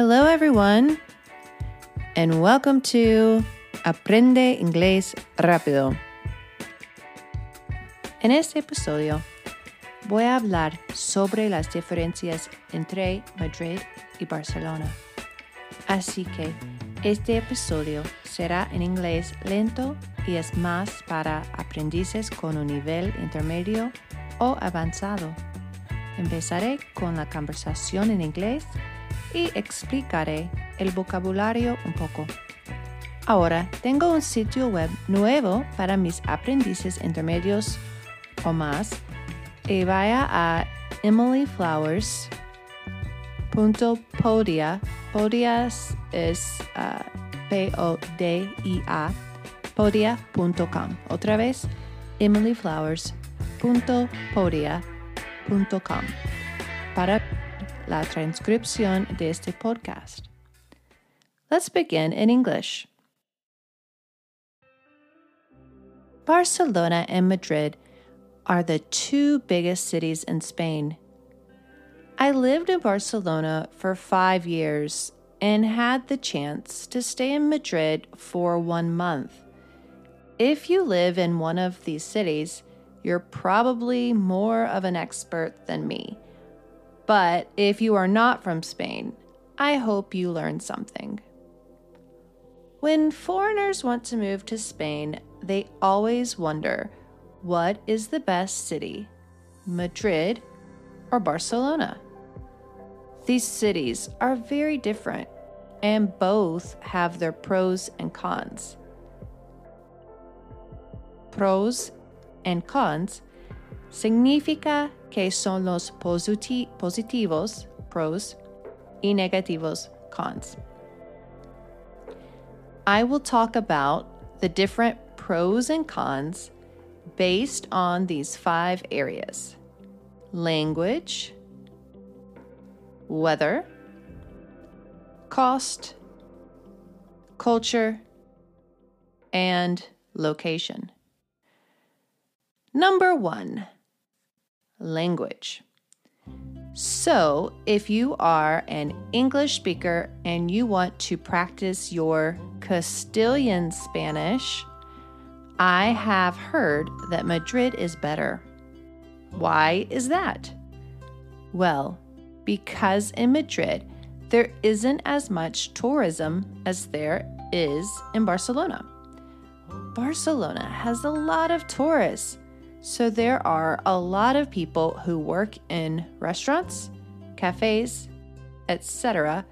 Hello, everyone, and welcome to Aprende Inglés Rápido. En este episodio voy a hablar sobre las diferencias entre Madrid y Barcelona. Así que este episodio será en inglés lento y es más para aprendices con un nivel intermedio o avanzado. Empezaré con la conversación en inglés y explicaré el vocabulario un poco. Ahora tengo un sitio web nuevo para mis aprendices intermedios o más y vaya a emilyflowers.podia. Podia es uh, P-O-D-I-A, podia.com. Otra vez, emilyflowers.podia.com para la transcripción de este podcast. Let's begin in English. Barcelona and Madrid are the two biggest cities in Spain. I lived in Barcelona for five years and had the chance to stay in Madrid for one month. If you live in one of these cities, you're probably more of an expert than me but if you are not from Spain, I hope you learned something. When foreigners want to move to Spain, they always wonder what is the best city, Madrid or Barcelona? These cities are very different and both have their pros and cons. Pros and cons significa que son los positi positivos, pros, y negativos, cons. I will talk about the different pros and cons based on these five areas language, weather, cost, culture, and location. Number one language. So, if you are an English speaker and you want to practice your Castilian Spanish, I have heard that Madrid is better. Why is that? Well, because in Madrid, there isn't as much tourism as there is in Barcelona. Barcelona has a lot of tourists so there are a lot of people who work in restaurants, cafes, etc.,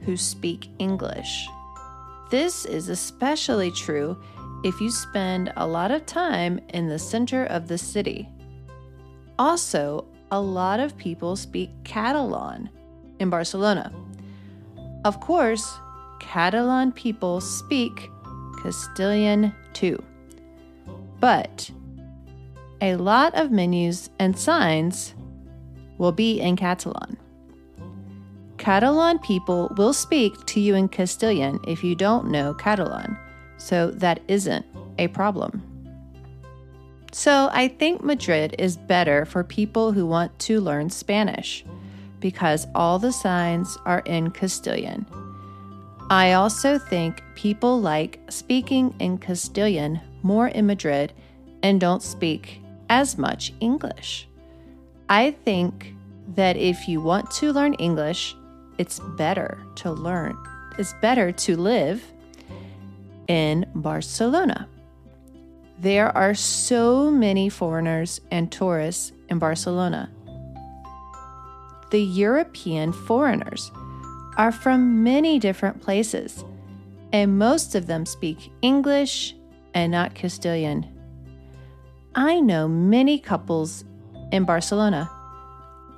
who speak English. This is especially true if you spend a lot of time in the center of the city. Also, a lot of people speak Catalan in Barcelona. Of course, Catalan people speak Castilian too. But a lot of menus and signs will be in Catalan. Catalan people will speak to you in Castilian if you don't know Catalan, so that isn't a problem. So I think Madrid is better for people who want to learn Spanish because all the signs are in Castilian. I also think people like speaking in Castilian more in Madrid and don't speak as much English. I think that if you want to learn English, it's better to learn, it's better to live in Barcelona. There are so many foreigners and tourists in Barcelona. The European foreigners are from many different places, and most of them speak English and not Castilian. I know many couples in Barcelona.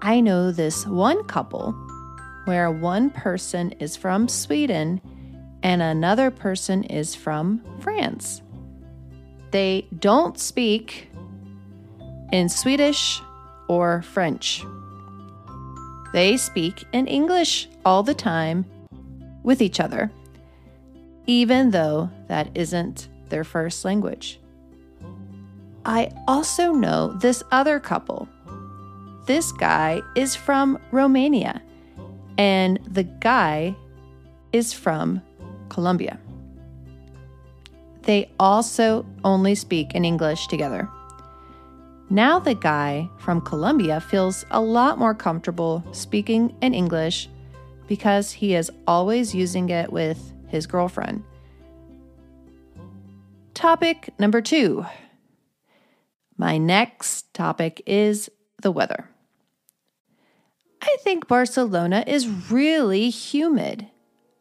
I know this one couple where one person is from Sweden and another person is from France. They don't speak in Swedish or French. They speak in English all the time with each other, even though that isn't their first language. I also know this other couple. This guy is from Romania and the guy is from Colombia. They also only speak in English together. Now, the guy from Colombia feels a lot more comfortable speaking in English because he is always using it with his girlfriend. Topic number two. My next topic is the weather. I think Barcelona is really humid.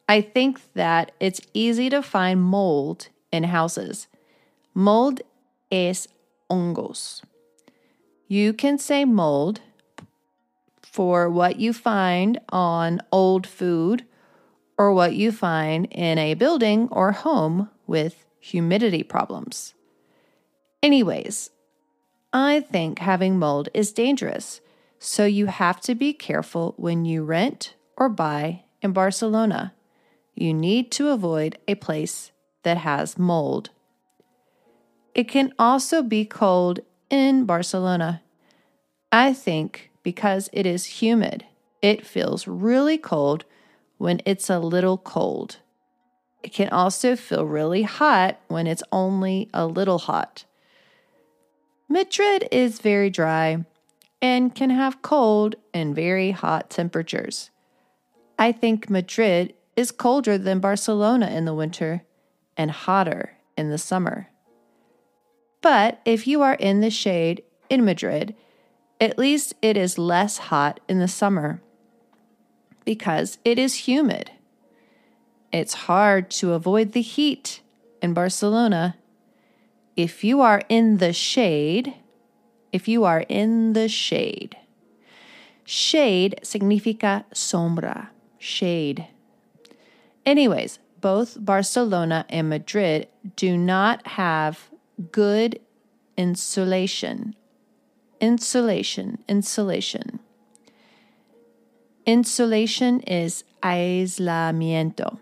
I think that it's easy to find mold in houses. Mold es hongos. You can say mold for what you find on old food or what you find in a building or home with humidity problems. Anyways, I think having mold is dangerous, so you have to be careful when you rent or buy in Barcelona. You need to avoid a place that has mold. It can also be cold in Barcelona. I think because it is humid, it feels really cold when it's a little cold. It can also feel really hot when it's only a little hot. Madrid is very dry and can have cold and very hot temperatures. I think Madrid is colder than Barcelona in the winter and hotter in the summer. But if you are in the shade in Madrid, at least it is less hot in the summer because it is humid. It's hard to avoid the heat in Barcelona. If you are in the shade, if you are in the shade, shade significa sombra, shade. Anyways, both Barcelona and Madrid do not have good insulation. Insulation, insulation. Insulation is aislamiento.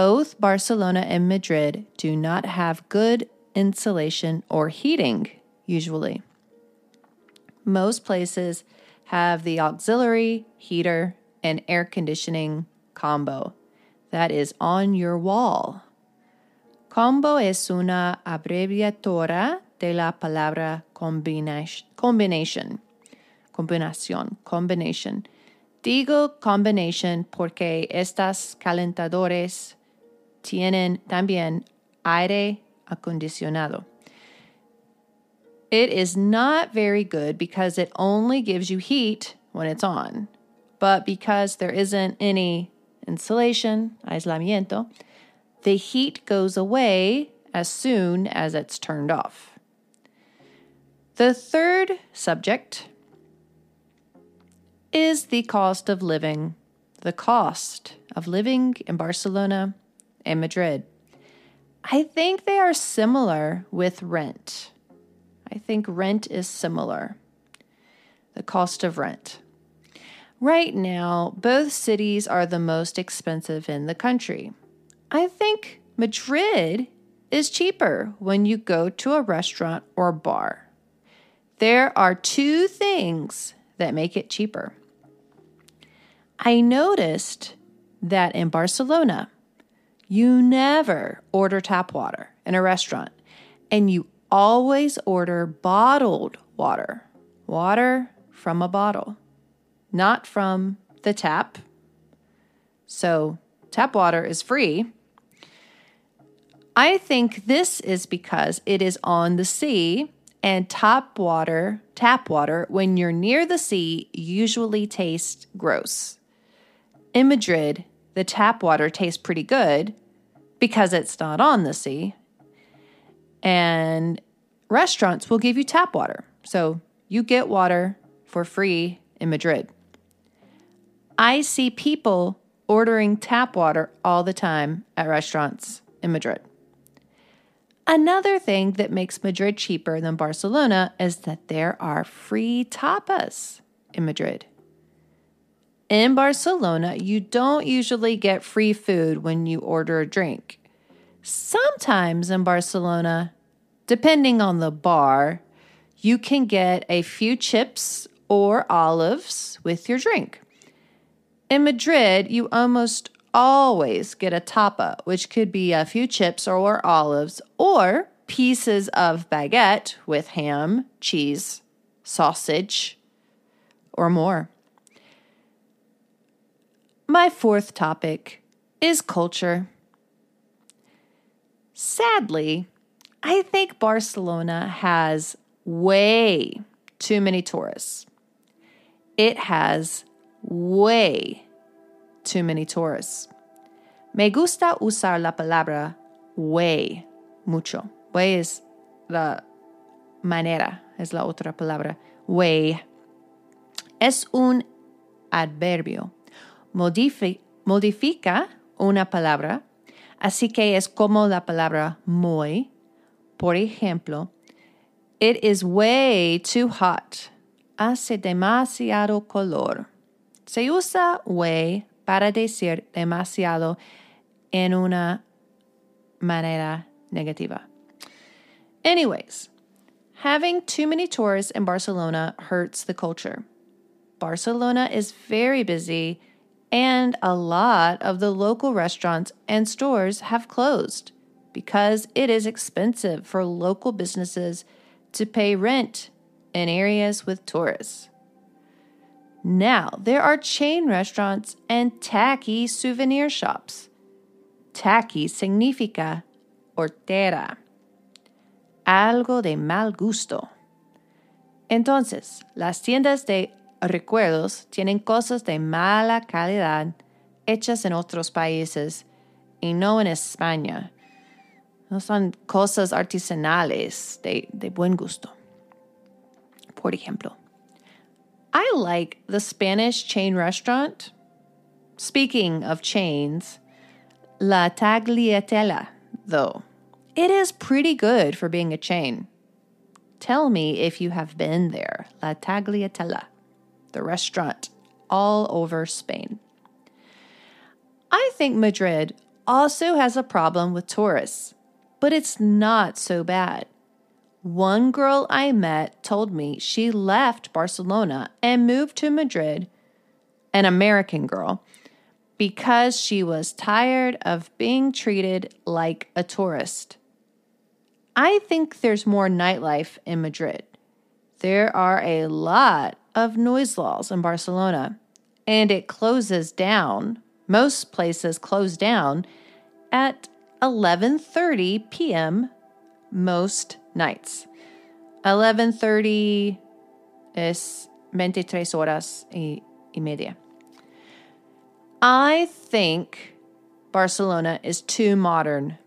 Both Barcelona and Madrid do not have good insulation or heating, usually. Most places have the auxiliary heater and air conditioning combo that is on your wall. Combo es una abreviatura de la palabra combination. Combinación. Combination. Digo combination porque estas calentadores tienen también aire acondicionado. It is not very good because it only gives you heat when it's on. But because there isn't any insulation, aislamiento, the heat goes away as soon as it's turned off. The third subject is the cost of living. The cost of living in Barcelona and Madrid. I think they are similar with rent. I think rent is similar. The cost of rent. Right now, both cities are the most expensive in the country. I think Madrid is cheaper when you go to a restaurant or bar. There are two things that make it cheaper. I noticed that in Barcelona, you never order tap water in a restaurant, and you always order bottled water, water from a bottle, not from the tap. So, tap water is free. I think this is because it is on the sea and tap water, tap water when you're near the sea usually tastes gross. In Madrid, the tap water tastes pretty good because it's not on the sea. And restaurants will give you tap water. So you get water for free in Madrid. I see people ordering tap water all the time at restaurants in Madrid. Another thing that makes Madrid cheaper than Barcelona is that there are free tapas in Madrid. In Barcelona, you don't usually get free food when you order a drink. Sometimes in Barcelona, depending on the bar, you can get a few chips or olives with your drink. In Madrid, you almost always get a tapa, which could be a few chips or olives, or pieces of baguette with ham, cheese, sausage, or more. My fourth topic is culture. Sadly, I think Barcelona has way too many tourists. It has way too many tourists. Me gusta usar la palabra way mucho. Way es la manera, es la otra palabra. Way es un adverbio. Modifi modifica una palabra, así que es como la palabra muy. Por ejemplo, it is way too hot. Hace demasiado color. Se usa way para decir demasiado en una manera negativa. Anyways, having too many tourists in Barcelona hurts the culture. Barcelona is very busy, and a lot of the local restaurants and stores have closed because it is expensive for local businesses to pay rent in areas with tourists. Now, there are chain restaurants and tacky souvenir shops. Tacky significa hortera, algo de mal gusto. Entonces, las tiendas de recuerdos tienen cosas de mala calidad hechas en otros países y no en España. No son cosas artesanales de, de buen gusto. Por ejemplo, I like the Spanish chain restaurant. Speaking of chains, La Tagliatella, though. It is pretty good for being a chain. Tell me if you have been there. La Tagliatella, the restaurant all over Spain. I think Madrid also has a problem with tourists, but it's not so bad. One girl I met told me she left Barcelona and moved to Madrid, an American girl, because she was tired of being treated like a tourist. I think there's more nightlife in Madrid. There are a lot of noise laws in Barcelona, and it closes down. Most places close down at 11:30 p.m. most nights. 11:30 es 23 horas y, y media. I think Barcelona is too modern.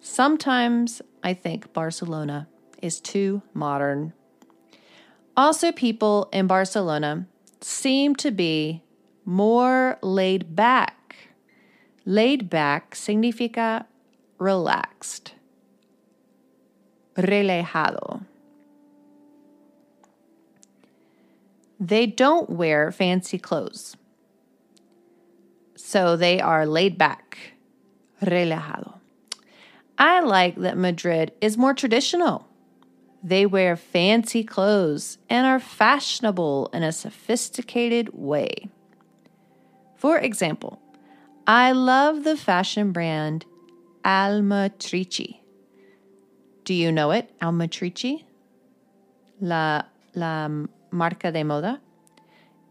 Sometimes I think Barcelona is too modern. Also, people in Barcelona seem to be more laid back. Laid back significa relaxed relajado. They don't wear fancy clothes. So they are laid back, relajado. I like that Madrid is more traditional. They wear fancy clothes and are fashionable in a sophisticated way. For example, I love the fashion brand Almatrici. Do you know it? Almatrici? La, la marca de moda.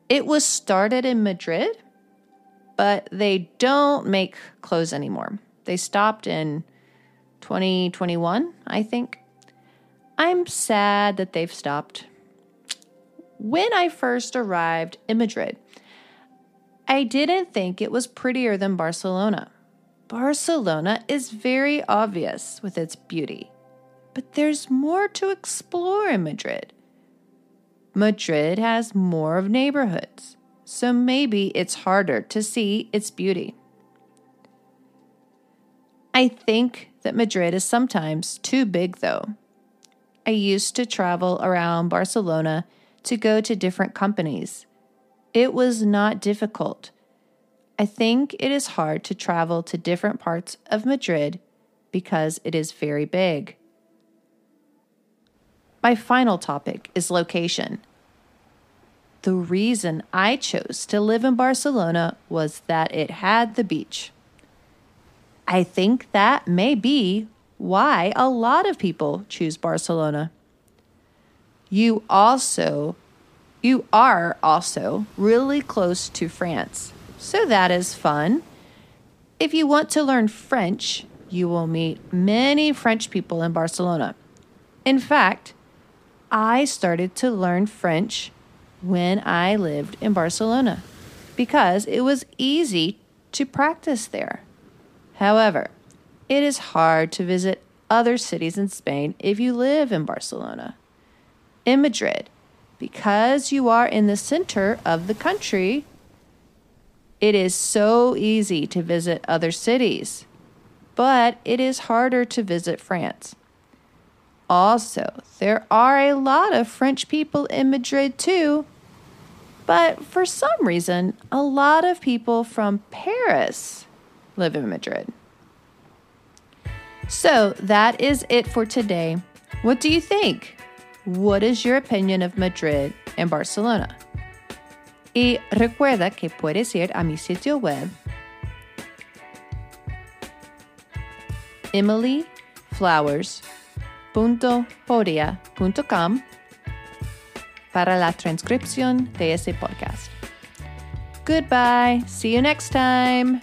It was started in Madrid, but they don't make clothes anymore. They stopped in 2021, I think. I'm sad that they've stopped. When I first arrived in Madrid, I didn't think it was prettier than Barcelona. Barcelona is very obvious with its beauty. But there's more to explore in Madrid. Madrid has more of neighborhoods, so maybe it's harder to see its beauty. I think that Madrid is sometimes too big, though. I used to travel around Barcelona to go to different companies. It was not difficult. I think it is hard to travel to different parts of Madrid because it is very big. My final topic is location. the reason I chose to live in Barcelona was that it had the beach. I think that may be why a lot of people choose Barcelona. You also you are also really close to France. So that is fun. If you want to learn French, you will meet many French people in Barcelona. In fact, I started to learn French when I lived in Barcelona because it was easy to practice there. However, it is hard to visit other cities in Spain if you live in Barcelona. In Madrid, because you are in the center of the country, it is so easy to visit other cities, but it is harder to visit France. Also, there are a lot of French people in Madrid too, but for some reason, a lot of people from Paris live in Madrid. So that is it for today. What do you think? What is your opinion of Madrid and Barcelona? Y recuerda que puedes ir a mi sitio web emilyflowers.podia.com para la transcripción de ese podcast. Goodbye. See you next time.